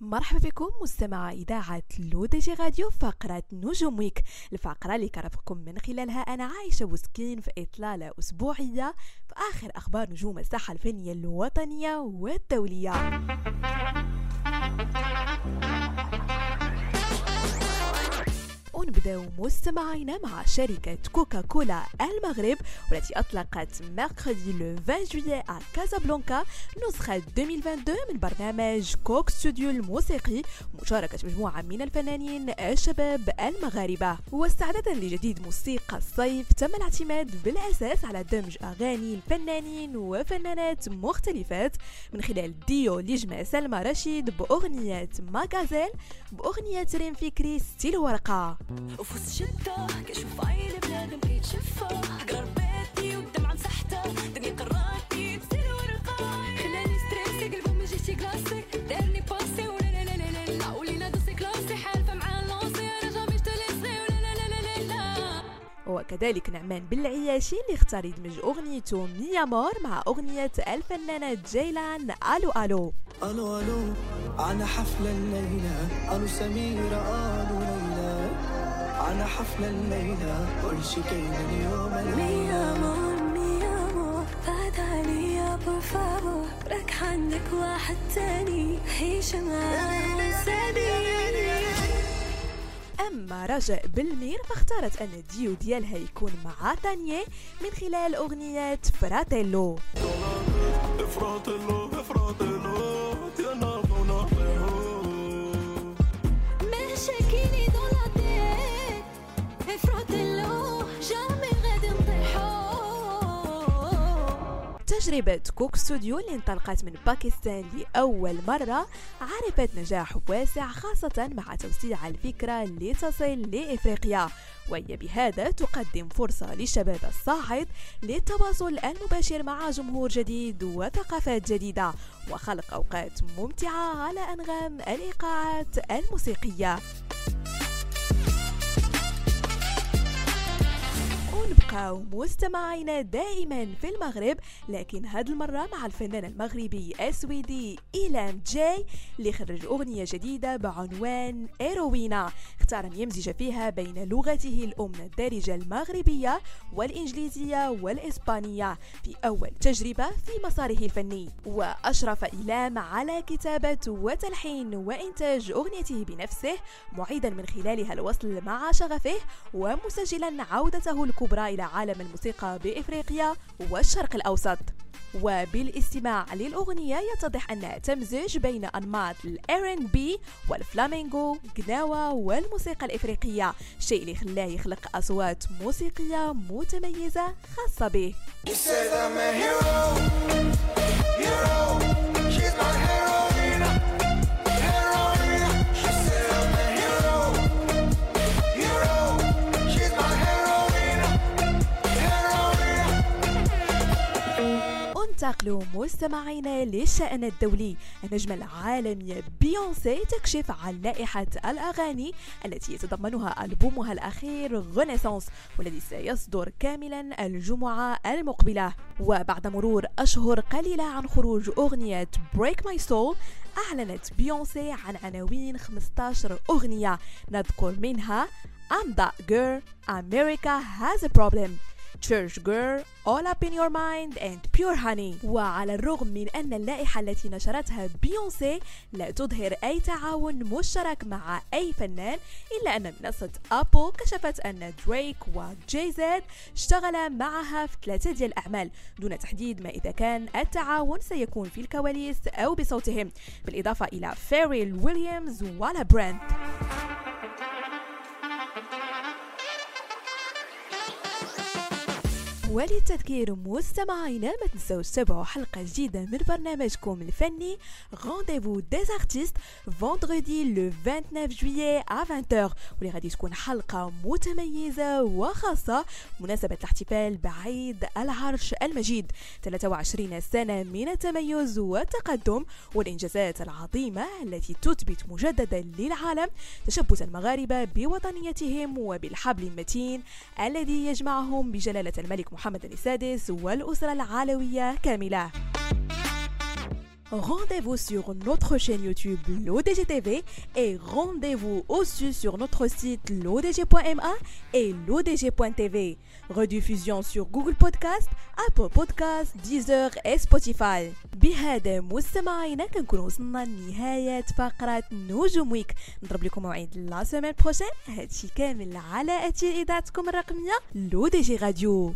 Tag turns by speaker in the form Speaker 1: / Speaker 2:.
Speaker 1: مرحبا بكم مستمع إذاعة L'ODJ Radio فقرة نجوم week الفقرة اللي كرفقكم من خلالها أنا عايشة بوسكين في إطلالة أسبوعية في آخر أخبار نجوم الساحة الفنية الوطنية والدولية. ونبداو مستمعينا مع شركة كوكا كولا المغرب والتي أطلقت mercredi le 20 juillet à Casablanca نسخة 2022 من برنامج Coke Studio الموسيقي مشاركة مجموعة من الفنانين الشباب المغاربة. واستعدادا لجديد موسيقى الصيف تم الاعتماد بالأساس على دمج أغاني الفنانين وفنانات مختلفات من خلال ديو اللي جمع سلمى رشيد بأغنية ماغازيل بأغنية ريم فكري ستيل ورقة
Speaker 2: وفي الشدة كنشوف عين بنادم كيتشفى قرار بيتي والدمعة مسحتة دنيا قراتي بسير ورقة. خلاني ستريسي قلبه ما جيتي كلاسي دارني باسي ولا لا لا لا لا لا. ولينا دوسي كلاسي حالفة مع اللونسي أنا جامي جتليسي ولا لا لا لا لا لا.
Speaker 1: وكذلك نعمان بالعياشي اللي اختار يدمج أغنيته ميا مور مع أغنية الفنانة جيلان. ألو ألو.
Speaker 3: ألو ألو على حفلة الليلة. ألو سميرة ألو ليلى. على حفلة الليلة كل شي كاين اليوم الليلة
Speaker 2: amor, mi amor بعد عليا por favor راك عندك واحد تاني عيش معاه
Speaker 1: أما رجاء بالمير فاختارت أن الديو ديالها يكون مع تانية من خلال أغنية فراتيلو.
Speaker 3: افراطلو افراطلو
Speaker 1: تجربة Coke Studio اللي انطلقت من باكستان لأول مرة عرفت نجاح واسع خاصة مع توسيع الفكرة لتصل لإفريقيا. وهي بهذا تقدم فرصة للشباب الصاعد للتواصل المباشر مع جمهور جديد وثقافات جديدة وخلق أوقات ممتعة على أنغام الإيقاعات الموسيقية. ونبقاو مستمعين دائما في المغرب لكن هاد المرة مع الفنان المغربي السويدي إيلام جاي اللي خرج أغنية جديدة بعنوان إيروينا اختار أن يمزج فيها بين لغته الأم الدارجة المغربية والإنجليزية والإسبانية في أول تجربة في مساره الفني. وأشرف إيلام على كتابة وتلحين وإنتاج أغنيته بنفسه معيدا من خلالها الوصل مع شغفه ومسجلا عودته الكبرى. إلى عالم الموسيقى بإفريقيا والشرق الأوسط. وبالاستماع للأغنية يتضح أنها تمزج بين أنماط ال R&B والفلامينغو قناوة والموسيقى الإفريقية شيء اللي خلاه يخلق أصوات موسيقية متميزة خاصة به. انتقلوا مستمعينا للشأن الدولي. النجمة العالمية بيونسي تكشف عن لائحة الأغاني التي يتضمنها ألبومها الأخير غونيسانس والذي سيصدر كاملا الجمعة المقبلة. وبعد مرور أشهر قليلة عن خروج أغنية Break My Soul أعلنت بيونسي عن عناوين 15 أغنية. نذكر منها I'm That Girl America Has a Problem. Church Girl, All Up in Your Mind and Pure Honey. وعلى الرغم من أن اللائحة التي نشرتها بيونسي لا تظهر أي تعاون مشترك مع أي فنان إلا أن منصة أبل كشفت أن دريك وجي زيد اشتغلا معها في ثلاثة ديال الأعمال دون تحديد ما إذا كان التعاون سيكون في الكواليس أو بصوتهم. بالإضافة إلى فيريل ويليامز ولابرينث وللتذكير مستمعينا ما تنسوش تتابعوا حلقة جديدة من برنامجكم الفني. Rendez-vous des artistes vendredi le 29 juillet à 20h واللي غادي تكون حلقة متميزة وخاصة بمناسبة الاحتفال بعيد العرش المجيد. 23 سنة من التميز والتقدم والإنجازات العظيمة التي تثبت مجددا للعالم تشبث المغاربة بوطنيتهم وبالحبل المتين الذي يجمعهم بجلالة الملك محمد السادس والأسرة العلوية كاملة. Rendez-vous sur notre chaîne YouTube l'ODG TV et rendez-vous aussi sur notre site l'ODG.ma et l'ODG.tv. Rediffusion sur Google Podcast, Apple Podcast, Deezer et Spotify. بهذا مستمعينا كنكون وصلنا لنهاية فقرة نجوم ويك نضرب لكم موعد لا سيمين بروشين هادشي كامل على أثير إذاعتكم الرقمية لو دي جي راديو